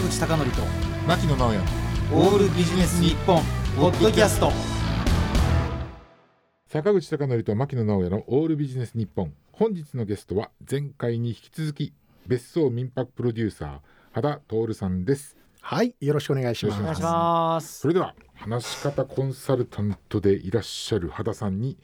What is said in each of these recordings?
坂口孝則と牧野直哉。オールビジネス日本ポッドキャスト。坂口孝則と牧野直哉のオールビジネス日本。本日のゲストは前回に引き続き別荘民泊プロデューサー羽田徹さんです。はい、よろしくお願いします。お願いします。それでは話し方コンサルタントでいらっしゃる羽田さんに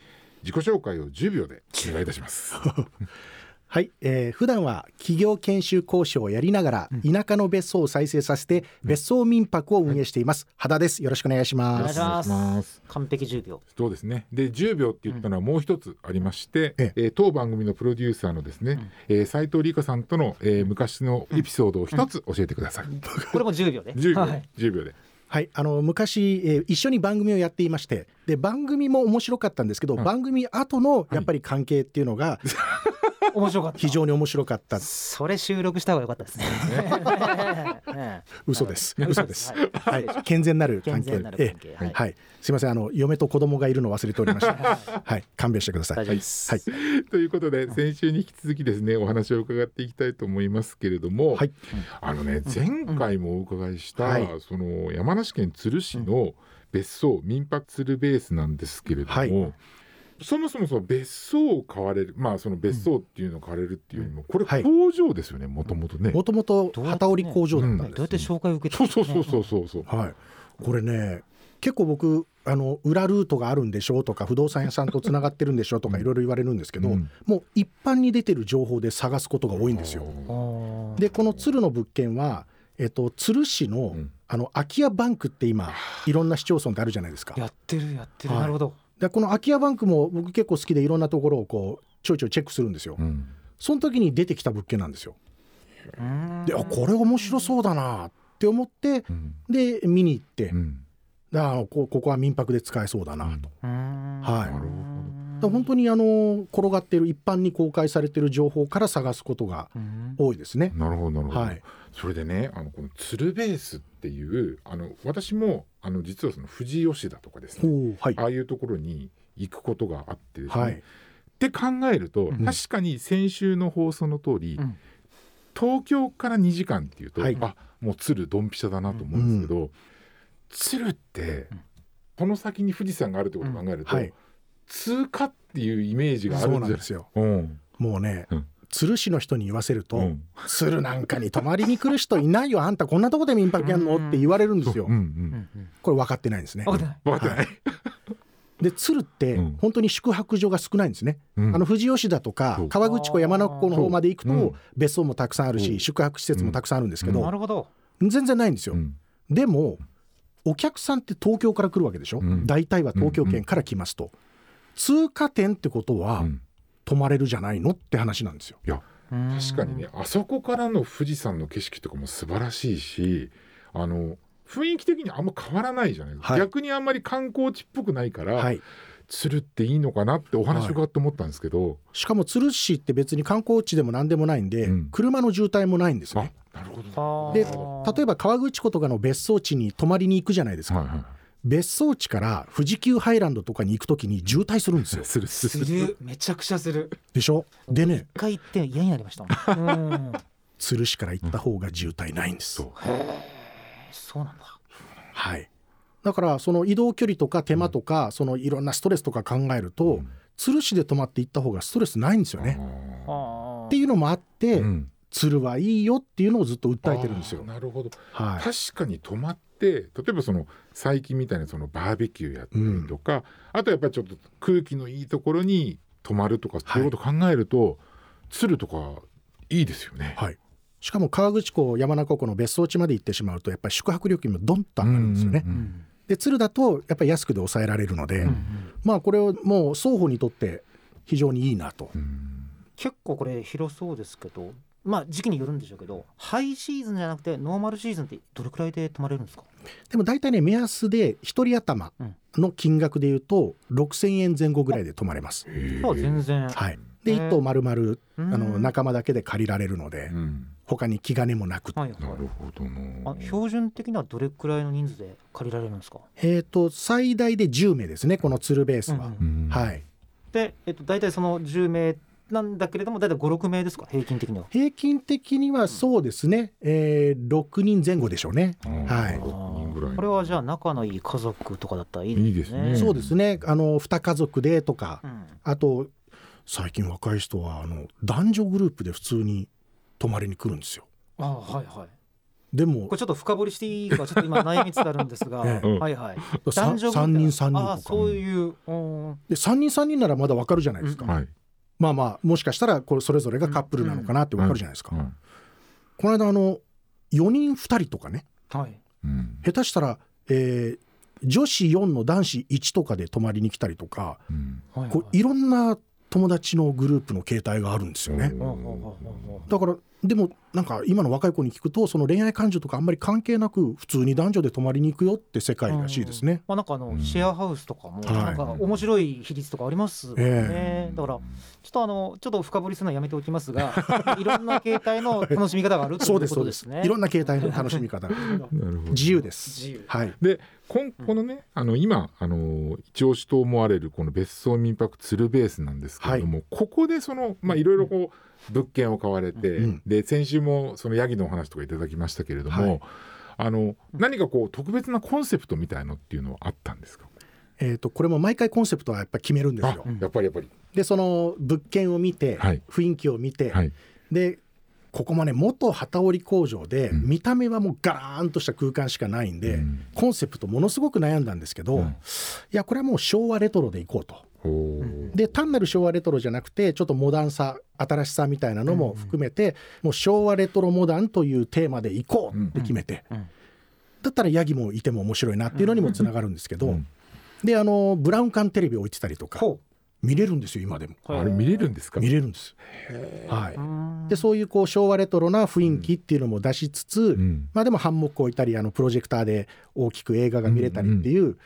自己紹介を10秒でお願いいたします はい、えー、普段は企業研修講師をやりながら、田舎の別荘を再生させて、別荘民泊を運営しています。羽田です。よろしくお願いします。お願いします。完璧10秒。そうですね。で10秒って言ったのはもう一つありまして、ええ。ー当番組のプロデューサーのですね、えー斉藤理香さんとの、えー昔のエピソードを一つ教えてください、これも10秒で。10秒、はい。10秒で。はい、あの昔、えー一緒に番組をやっていまして、で番組も面白かったんですけど、はい番組後のやっぱり関係っていうのが 面白かった。非常に面白かった。それ収録した方が良かったですね。ね 嘘です。嘘です。ははい。い、健全なる関係。ええ。はい。はい、すみません、あの嫁と子供がいるの忘れておりました。はい、勘弁してください。大丈夫です。はい、ということで先週に引き続きですねお話を伺っていきたいと思いますけれども、はい、あのね前回もお伺いした、はい。その山梨県都留市の別荘民泊鶴ベースなんですけれども、はいそもそもその別荘を買われる。まあその別荘っていうのを買われるっていうよりもこれはい。工場ですよねもともとね。もともとどうやってね旗織り工場だったんですどうやって紹介を受けてそうそうそうそうそうそう。はい、これね結構僕あの裏ルートがあるんでしょうとか不動産屋さんとつながってるんでしょうとかいろいろ言われるんですけど、うん。もう一般に出てる情報で探すことが多いんですよ。でこの鶴の物件は、えっと、鶴市の,、うん。あの空き家バンクって今いろんな市町村であるじゃないですか。やってるやってる。はい。なるほどでこの空き家バンクも僕結構好きでいろんなところをこうちょいちょいチェックするんですよ。うん。その時に出てきた物件なんですよ。であこれ面白そうだなって思ってうん。で見に行って、うん。であのこここは民泊で使えそうだなと。はい。なるほど本当にあの転がっている一般に公開されている情報から探すことがうん。多いですね。なるほどなるほど、はい。それでねあのこの鶴ベースっていうあの私もあの実はその富士吉田とかですねはい。ああいうところに行くことがあってですね、はい。って考えると、うん。確かに先週の放送の通り、うん。東京から2時間っていうと、はい。あもう鶴ドンピシャだなと思うんですけど、鶴って、うん。この先に富士山があるってことを考えると、はい通過っていうイメージがあそるんなんですよ。うん。もうね、うん。鶴市の人に言わせると、うん。鶴なんかに泊まりに来る人いないよ。あんたこんなとこで民泊やんの？って言われるんですよ。これ分かってないんですね。分かってない。で鶴ってうん。本当に宿泊所が少ないんですね。うん。あの富士吉田とかそう。川口湖山中湖の方まで行くと別荘もたくさんあるし宿泊施設もたくさんあるんですけうん。どなるほど。全然ないんですよ。う。ん。でもお客さんって東京から来るわけでしょ、うん。大体は東京圏から来ますと、通過点ってことはうん。泊まれるじゃないのって話なんですよ。いや確かにねあそこからの富士山の景色とかも素晴らしいしあの雰囲気的にあんま変わらないじゃない、はい。逆にあんまり観光地っぽくないから、はい、鶴っていいのかなってお話伺って思ったんですけど、しかも鶴市って別に観光地でも何でもないんで、うん。車の渋滞もないんですあね。なるほど。はあ。で例えば川口湖とかの別荘地に泊まりに行くじゃないですか、はいはい別荘地から富士急ハイランドとかに行くときに渋滞するんですよ。するすする。るめちゃくちゃする。でしょ？でね。一回行って嫌になりました鶴市 から行った方が渋滞ないんです。そうそうなんだ。はい、だからその移動距離とか手間とか、そのいろんなストレスとか考えると、うん。鶴市で泊まって行った方がストレスないんですよね。っていうのもあって、ーうん。鶴はいいよっていうのをずっと訴えてるんですよ。なるほど。はい、確かに泊まって例えばその最近みたいなそのバーベキューやったりとか、あとやっぱりちょっと空気のいいところに泊まるとかそういうことを考えると、鶴とかいいですよね。はい、しかも川口湖山中湖の別荘地まで行ってしまうとやっぱり宿泊料金もドンと上がるんですよね。うんうんうんで鶴だとやっぱり安くで抑えられるので、うんうんまあこれをもう双方にとって非常にいいなと。うん結構これ広そうですけどまあ時期によるんでしょうけどハイシーズンじゃなくてノーマルシーズンってどれくらいで泊まれるんですか？でも大体ね目安で一人頭の金額でいうと6,000円前後ぐらいで泊まれます。う全然。はい、でへー1棟丸々あのうん仲間だけで借りられるのでうん。他に気兼ねもなく、はいはい。なるほどな。あ標準的にはどれくらいの人数で借りられるんですか？えー、と最大で10名ですねこの鶴ベースは。うんうんうん。はい、で、えっと、大体その10名なんだけれども大体56名ですか？平均的には。平均的にはそうですね、えー、6人前後でしょうね。はい。6人ぐらい。これはじゃあ仲のいい家族とかだったらいいですね。いいですね。そうですね。あの2家族でとか、うん。あと最近若い人はあの男女グループで普通に泊まりに来るんですよ。あはいはい。でもこれちょっと深掘りしていいかちょっと今悩みつつあるんですが、ええ。はいはい。さ男女3人3人あとか。そういう、うん。で3人3人ならまだわかるじゃないですか、うん。はいまあまあもしかしたらこれそれぞれがカップルなのかなってわかるじゃないですか、うん。この間あの4人2人とかね。はい。うん下手したら、えー女子4の男子1とかで泊まりに来たりとかうん。はいこうい。ろんな友達のグループの形態があるんですよね。だからでもなんか今の若い子に聞くとその恋愛感情とかあんまり関係なく普通に男女で泊まりに行くよって世界らしいですね。まあなんかあの、うんシェアハウスとかもはいなんか面白い比率とかありますもんね、えだからちょっとあのちょっと深掘りするのはやめておきますが いろんな形態の楽しみ方があるというそうですそうですす。ことでね。いろんな形態の楽しみ方が なるほど自由です。自由はい。でこんこのね、あの今あの一押しと思われるこの別荘民泊鶴ベースなんですけれども、ここでそのまあいろいろこう物件を買われて、うんで先週もそのヤギのお話とかいただきましたけれども、はいあの何かこう特別なコンセプトみたいのっていうのはあったんですか？えっ、とこれも毎回コンセプトはやっぱり決めるんですあよ。やっぱりやっぱり。でその物件を見て、はい雰囲気を見て、はい。でここもね元機織り工場で、うん見た目はもうガラーンとした空間しかないんで、うんコンセプトものすごく悩んだんですけど、うんいやこれはもう昭和レトロでいこうと。で単なる昭和レトロじゃなくてちょっとモダンさ新しさみたいなのも含めて、もう昭和レトロモダンというテーマでいこうって決めて、うん。うんだったらヤギもいても面白いなっていうのにもつながるんですけど、うんであのブラウン管テレビ置いてたりとかほ見れるんですよ今でも。うあれ見れるんですか？見れるんです。はい、でそういうこう昭和レトロな雰囲気っていうのも出しつつ、うん。まあでもハンモック置いたりあのプロジェクターで大きく映画が見れたりっていう、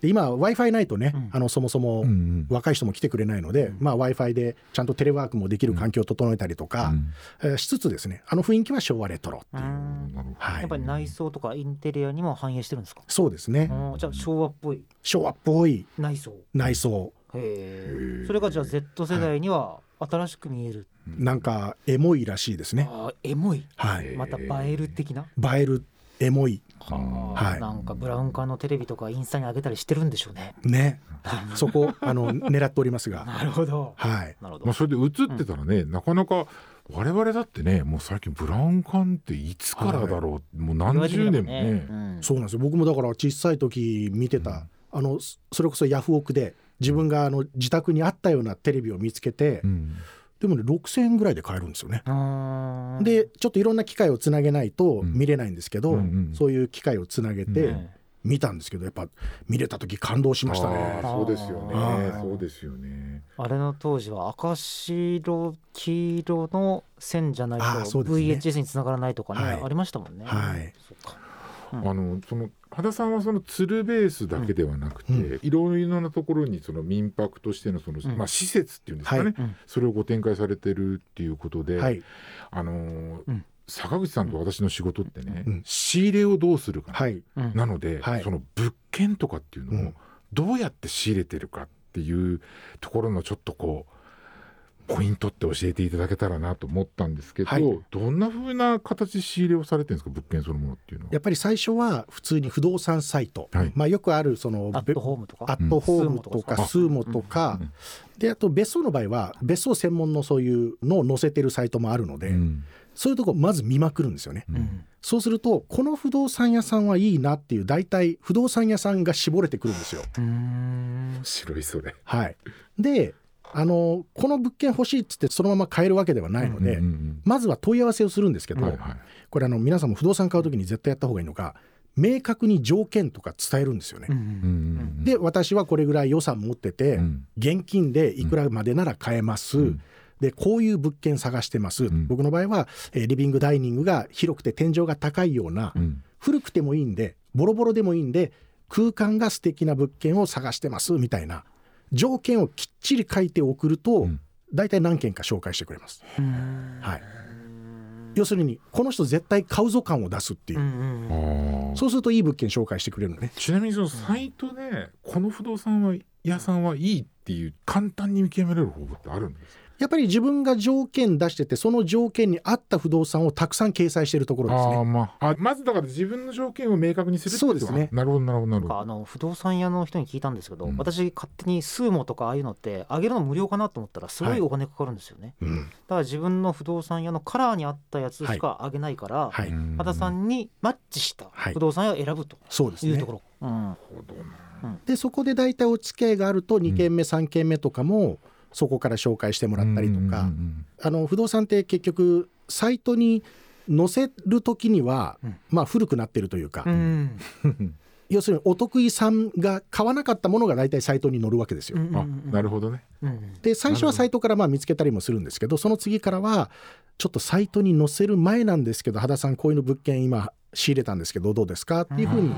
で今 w i f i ないとね、うん。あのそもそもうんうん。若い人も来てくれないので、まあ、w i f i でちゃんとテレワークもできる環境を整えたりとか、うん。えーしつつですねあの雰囲気は昭和レトロっていう、はい。やっぱり内装とかインテリアにも反映してるんですか、そうですね、うんじゃあ昭和っぽい。昭和っぽい。内装。内装。へえそれがじゃあ Z 世代には新しく見える、なんかエモいらしいですね、エモい。はい、また映える的な、映えるエモいはい。なんかブラウン管のテレビとかインスタに上げたりしてるんでしょうね。ね。そこあの狙っておりますが。なるほど。はい。なるほど。まあ、それで映ってたらね、なかなか我々だってねもう最近ブラウン管っていつからだろう、もう何十年もね。うん。そうなんですよ。僕もだから小さい時見てた、あのそそれこそヤフオクで自分があの自宅にあったようなテレビを見つけて、うんでもね6,000円ぐらいで買えるんですよね。でちょっといろんな機械をつなげないとうん。見れないんですけど、うんうんそういう機械をつなげうてうん見たんですけどやっぱ見れた時感動しましたあね。ー。そうですよね。はいそうですよね。あれの当時は赤白黄色の線じゃないと VHS につながらないとかね、はい。ありましたもんね。はい。そっか。うん。あのその羽田さんはその鶴ベースだけではなくて、うん。いろいろなところにその民泊としてのその、うん。まあ、施設っていうんですかね、はい。うん。それをご展開されてるっていうことで、はい。あのーうん。坂口さんと私の仕事ってね、うん。仕入れをどうするか、はい。うん。なので、はい。その物件とかっていうのをうん。どうやって仕入れてるかっていうところのちょっとこうポイントって教えていただけたらなと思ったんですけど、はい。どんな風な形で仕入れをされてるんですか物件そのものっていうのは？やっぱり最初は普通に不動産サイト、はい。まあ、よくあるそのアットホームとか？アットホームとかうん。スーモとか、うんであと別荘の場合は別荘専門のそういうのを載せてるサイトもあるので、うん。そういうとこまず見まくるんですよね。うん。うんそうするとこの不動産屋さんはいいなっていう大体不動産屋さんが絞れてくるんですよ。面白いそれ。はい、であのこの物件欲しいっつってそのまま買えるわけではないので、うんうんまずは問い合わせをするんですけど、うんはいはい。これあの皆さんも不動産買う時に絶対やった方がいいのが明確に条件とか伝えるんですよね。うんうんうんで私はこれぐらい予算持ってて、うん。現金でいくらまでなら買えます、うん。でこういう物件探してます、ん。僕の場合は、えーリビングダイニングが広くて天井が高いような、うん。古くてもいいんでボロボロでもいいんで空間が素敵な物件を探してますみたいな条件をきっちり書いて送ると、うん。大体何件か紹介してくれます。うん。はい、要するにこの人絶対買うぞ感を出すっていう。う、んあー。そうするといい物件紹介してくれるのね。ちなみにそのサイトでこの不動産はい屋さんはいいっていう簡単に見極められる方法ってあるんですか？やっぱり自分が条件出しててその条件に合った不動産をたくさん掲載しているところですね。まああまずだから自分の条件を明確にするってそうですね。あなるほどなるほどなるほど。あの不動産屋の人に聞いたんですけど、うん。私勝手にスーモとかああいうのって上げるの無料かなと思ったらすごいお金かかるんですよね、うん。だから自分の不動産屋のカラーに合ったやつしか上げないから、はい、うん羽田さんにマッチしたはい。不動産屋を選ぶとそうですね。いうとこ。ろ、うん。なるほどな。でそこで大体お付き合いがあると2軒目3軒目とかもそこから紹介してもらったりとか、うんあの不動産って結局サイトに載せる時には、うん。まあ古くなってるというか、うん。要するにお得意さんが買わなかったものが大体サイトに載るわけですよ。うんあなるほどね。うんで最初はサイトからまあ見つけたりもするんですけどその次からはちょっとサイトに載せる前なんですけど。羽田さんこういうの物件今仕入れたんですけどどうですかっていうふうに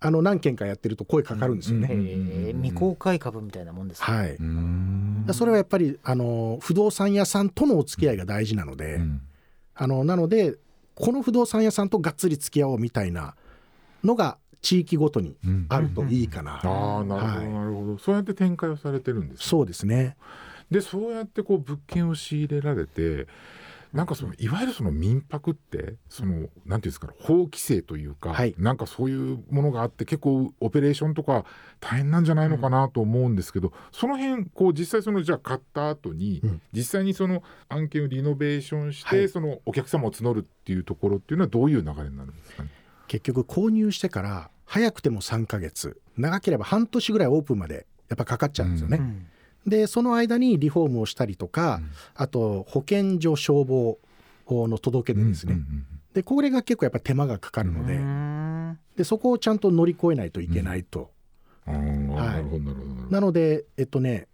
ああの何件かやってると声かかるんですよね。へえ未公開株みたいなもんですね、はい、それはやっぱりあの不動産屋さんとのお付き合いが大事なので、うん。あのなのでこの不動産屋さんとがっつり付き合おうみたいなのが地域ごとにうんあるといいかな。ああなるほどはい。なるほど。そうやって展開をされてるんですね。そうですね。でそうやってこう物件を仕入れられてなんかそのいわゆるその民泊ってそのなんていうんですかね法規制というか、はい。なんかそういうものがあって結構オペレーションとか大変なんじゃないのかなと思うんですけど、その辺こう実際そのじゃあ買った後に、うん。実際にその案件をリノベーションして、はい。そのお客様を募るっていうところっていうのはどういう流れになるんですかね？結局購入してから早くても3ヶ月。長ければ半年ぐらいオープンまでやっぱかかっちゃうんですよね。うんでその間にリフォームをしたりとか、あと保健所消防の届け出ですね、でこれが結構やっぱ手間がかかるので,、うんでそこをちゃんと乗り越えないといけないと、うん。はい。なのでえっとね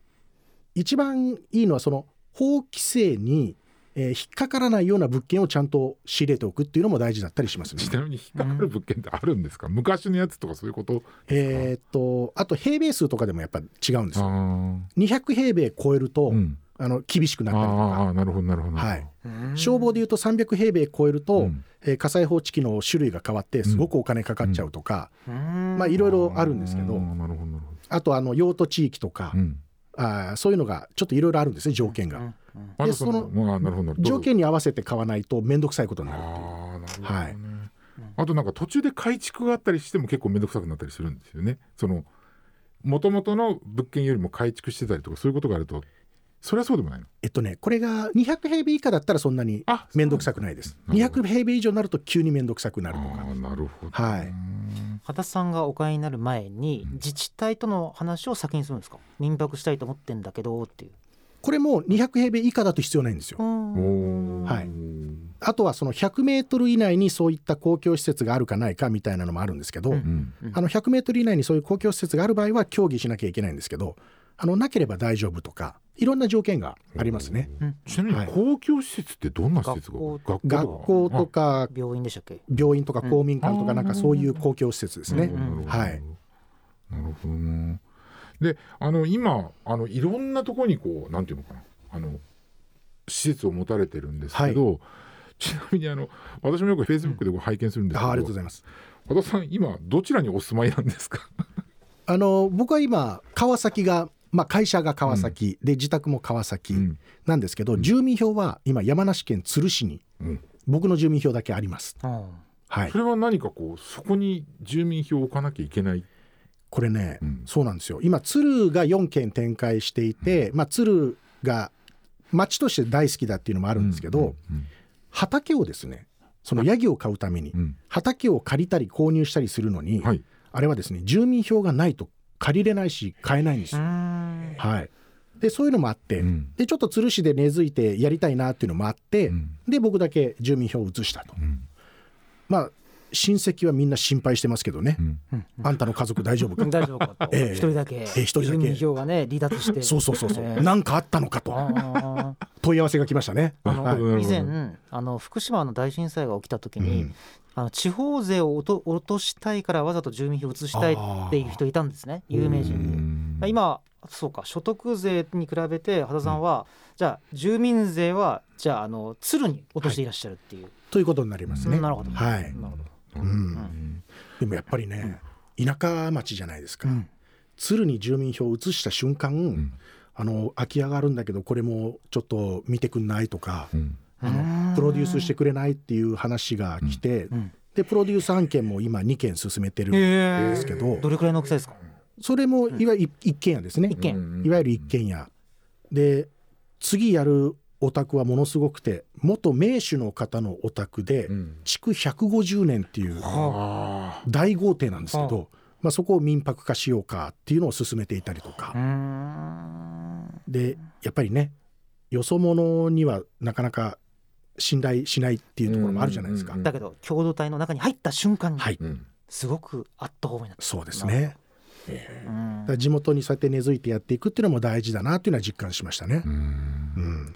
一番いいのはその法規制に、えー引っかからないような物件をちゃんと仕入れておくっていうのも大事だったりしますね。ちなみに引っかかる物件ってあるんですか、昔のやつとかそういうことえーっとあと平米数とかでもやっぱ違うんですよ。あ200平米超えると、ーうん。あの厳しくなったりとあか。あなるほどなるほどなるほど。はい。うん。消防でいうと300平米超えると、うん。えー火災報知器の種類が変わってすごくお金かかっちゃうとか、うん。まあいろいろあるんですけどあーなるほどなるほあとあの用途地域とか、ど、うん、あーそういうのがちょっといろいろあるんですね条件が、うん。うんまずその条件に合わせて買わないと面倒くさいことになる。っていうああなるほど。ね、はい。あとなんか途中で改築があったりしても結構面倒くさくなったりするんですよね。その元々の物件よりも改築してたりとかそういうことがあると。それはそうでもないの？えっとねこれが200平米以下だったらそんなにあ面倒くさくないです。なるほど200平米以上になると急に面倒くさくなるとか。ああなるほどはい。羽田さんがお買いになる前に自治体との話を先にするんですか？民泊したいと思ってんだけどっていう。これも200平米以下だと必要ないんですよ。はい。あとはその100メートル以内にそういった公共施設があるかないかみたいなのもあるんですけど、うん。うん。あの100メートル以内にそういう公共施設がある場合は協議しなきゃいけないんですけどあのなければ大丈夫とかいろんな条件がありますね。ちなみにはい。公共施設ってどんな施設が、学校学校とか病院でしたっけ。病院とか公民館とかうん。なんかそういう公共施設ですね。うん。はい。なるほどなであの今あのいろんなところにこうなんていうのかなあの施設を持たれてるんですけど、ちなみにあの私もよくフェイスブックでこう拝見するんですけど、あありがとうございます。和田さん今どちらにお住まいなんですか？あの僕は今川崎がまあ会社が川崎、で自宅も川崎うん。なんですけど、住民票は今山梨県都留市にうん。僕の住民票だけあります。うんはい。そ。れは何かこうそこに住民票を置かなきゃいけないこれね、うん。そうなんですよ。今鶴が4県展開していて、まあ、鶴が町として大好きだっていうのもあるんですけど、うん。畑をですねそのヤギを飼うためにうん。畑を借りたり購入したりするのに、はい。あれはですね住民票がないと借りれないし買えないんですうよ。ん。はい、でそういうのもあって、うん。でちょっと鶴市で根付いてやりたいなっていうのもあって、うん。で僕だけ住民票を移したと。うん。まあ親戚はみんな心配してますけどね、うん。あんたの家族大丈夫か？大丈夫かと。ええ。一人だけ。ええ一人だけ。住民票がね離脱して。そうそうそうそう、ええ。なんかあったのかと。問い合わせが来ましたね。あのなるほどなるほど以前あの福島の大震災が起きた時に、うん。あの地方税を落と落としたいからわざと住民票を移したいっていう人いたんですね。有名う人んで今そうか。所得税に比べて羽田さんは、じゃあ住民税はじゃああの鶴に落としていらっしゃるっていう、ということになりますね。なるほど、はい。なるほどうん。でもやっぱりね、田舎町じゃないですか、うん。鶴に住民票を移した瞬間、ん。あの空き家があるんだけどこれもちょっと見てくんないとか、うん。あのプロデュースしてくれないっていう話が来て、ん。でプロデュース案件も今2件進めてるんへですけど、どれくらいの大きさですか？それもいわゆる一軒家ですね、いわゆる一軒家。で次やるお宅はものすごくて元名手の方のお宅でうん。築150年っていうあ。大豪邸なんですけはど、まあ、そこを民泊化しようかっていうのを進めていたりとか。でやっぱりねよそ者にはなかなか信頼しないっていうところもあるじゃないですか。だけど共同体の中に入った瞬間にはい、すごくアットホームになった、そうですね。地元にそうやって根付いてやっていくっていうのも大事だなっていうのは実感しましたね。う。ん。うん、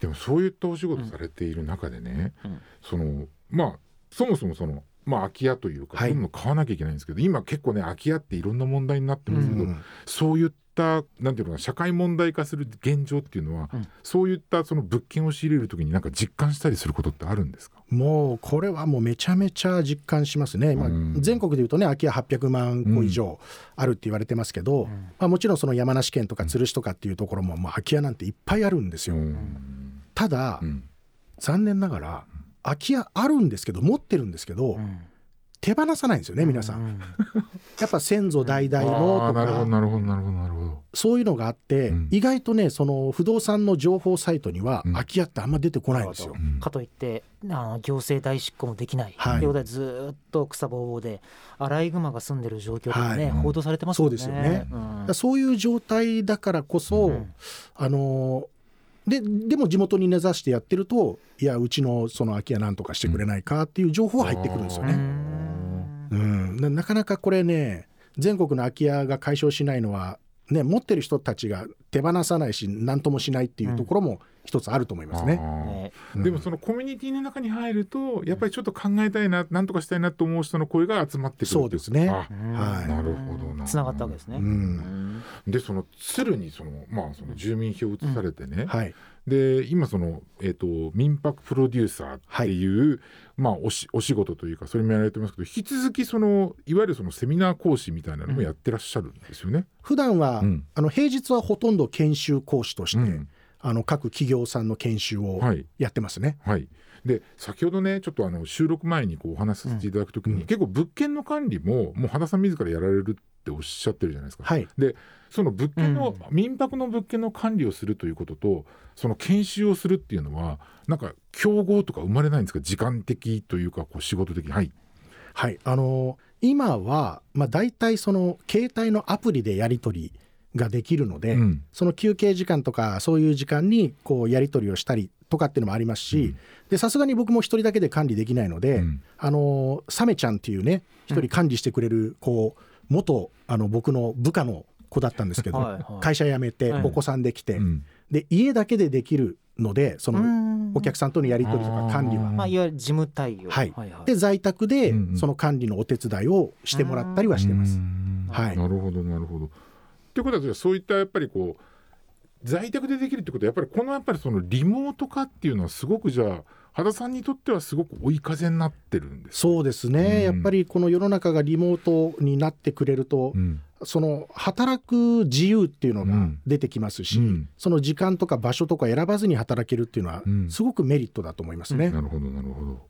でもそういったお仕事されている中でね、うん。そのまあそもそもそのまあ空き家というか、はい。そういうの買わなきゃいけないんですけど今結構ね空き家っていろんな問題になってますけど、うんそういったなんていうのかな社会問題化する現状っていうのは、うん。そういったその物件を仕入れるときになんか実感したりすることってあるんですか？もうこれはもうめちゃめちゃ実感しますね、まあうん、全国でいうとね空き家800万戸以上あるって言われてますけど、まあ、もちろんその山梨県とか鶴市とかっていうところも、まあ、空き家なんていっぱいあるんですよ。うんただ、うん。残念ながら空き家あるんですけど持ってるんですけど、うん。手放さないんですよね皆さん。うん。やっぱ先祖代々のとかなるほどなるほどなるほどそういうのがあって、うん。意外とねその不動産の情報サイトにはうん。空き家ってあんま出てこないんですよ。うん。かといってあの行政代執行もできない、はい。ということでずーっと草ぼうぼうでアライグマが住んでる状況とかね、はい。報道されてますもんね。そうですよね。そういう状態だからこそ、うん。あのででも地元に根ざしてやってるといやうちのその空き家なんとかしてくれないかっていう情報は入ってくるんですようね。んうん、ななかなかこれね全国の空き家が解消しないのは、ね、持ってる人たちが手放さないし何ともしないっていうところも一つあると思いますね。うん。でもそのコミュニティの中に入るとやっぱりちょっと考えたいななんとかしたいなと思う人の声が集まってくるそうですね。あはい。なるほどな。つながったわけですね。ううん。んでその鶴にそのまあその住民票を移されてね、はい、で今その、えー、と民泊プロデューサーっていう、まあ、おしお仕事というかそれもやられてますけど引き続きそのいわゆるそのセミナー講師みたいなのもやってらっしゃるんですよね。普段は、うん。あの平日はほとんど研修講師として、うん。あの各企業さんの研修をはい。やってますね。はい、で先ほどねちょっとあの収録前にこうお話しさせていただくときに、うん。結構物件の管理ももう羽田さん自らやられるっておっしゃってるじゃないですか。はい、でその物件の、う民泊の物件の管理をするということとその研修をするっていうのはなんか競合とか生まれないんですか？時間的というかこう仕事的に。はい。はい、あの今は、まあ、大体その携帯のアプリでやり取りができるので、うん。その休憩時間とかそういう時間にこうやり取りをしたりとかっていうのもありますしでさすがに僕も一人だけで管理できないので、うん。あのサメちゃんっていうね一人管理してくれるこう元あの僕の部下の子だったんですけど、はいはい。会社辞めてはい。お子さんできて、うん。で家だけでできるのでそのうん。お客さんとのやり取りとか管理は。まあ、いわゆる事務対応。はい。はいはい。で在宅でその管理のお手伝いをしてもらったりはしてます。うん。はい。なるほどなるほど。ってことはそういったやっぱりこう在宅でできるってことはやっぱりこのやっぱりそのリモート化っていうのはすごくじゃあ羽田さんにとってはすごく追い風になってるんですか？そうですね、うん。やっぱりこの世の中がリモートになってくれると、うんその働く自由っていうのがうん。出てきますし、うん。その時間とか場所とか選ばずに働けるっていうのはうん。すごくメリットだと思いますね。なるほどなるほど。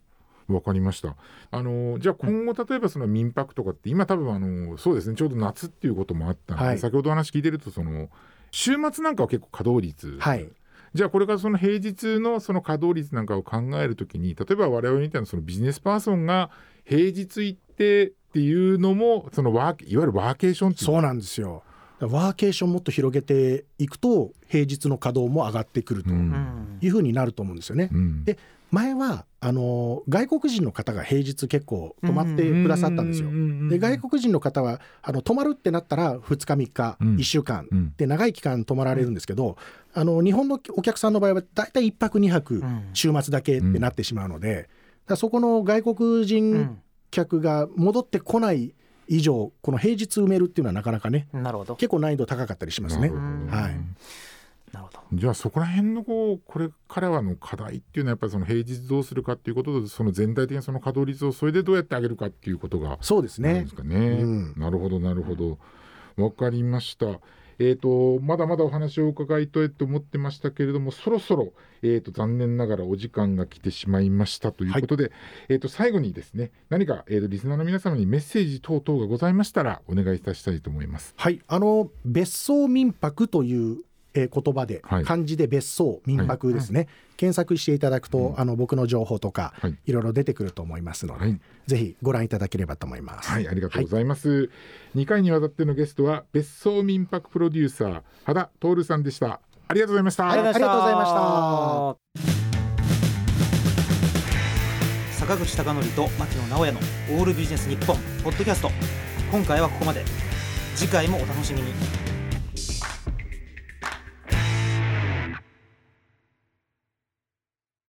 わかりました。あのじゃあ今後例えばその民泊とかって今多分あのそうですねちょうど夏っていうこともあったので、はい。先ほどお話聞いてるとその週末なんかは結構稼働率、はい、じゃあこれからその平日のその稼働率なんかを考えるときに例えば我々みたいなそのビジネスパーソンが平日行ってっていうのもそのワーケいわゆるワーケーションっていう。そうなんですよ。ワーケーションもっと広げていくと平日の稼働も上がってくるというふうになると思うんですよね。うん。で前はあの外国人の方が平日結構泊まってくださったんですよ。で外国人の方はあの泊まるってなったら2日3日、うん。1週間うん。で長い期間泊まられるんですけど、あの日本のお客さんの場合は大体1泊2泊うん。週末だけってなってしまうので、そこの外国う人ん。客が戻ってこない以上この平日埋めるっていうのはなかなかねなるほど。結構難易度高かったりしますね。はいなるほど。じゃあそこら辺のこうこれからはの課題っていうのはやっぱりその平日どうするかっていうこととその全体的なその稼働率をそれでどうやって上げるかっていうことがそうですねね。うんなるほどなるほど。わかりました。えー、とまだまだお話を伺いたいと思ってましたけれどもそろそろ、えー、と残念ながらお時間が来てしまいましたということで、えー、と最後にですね何か、えー、とリスナーの皆様にメッセージ等々がございましたらお願いいたしたいと思います。はい、あの別荘民泊という、えー言葉で、はい。漢字で別荘民泊ですね、検索していただくと、うん。あの僕の情報とか、はい。い、ろいろ出てくると思いますので、はい。ぜひご覧いただければと思います。はい、ありがとうございます。2回にわたってのゲストは別荘民泊プロデューサー羽田徹さんでした。ありがとうございました。はいありがとうございました。坂口孝則と牧野直哉のオールビジネス日本ポッドキャスト。今回はここまで。次回もお楽しみに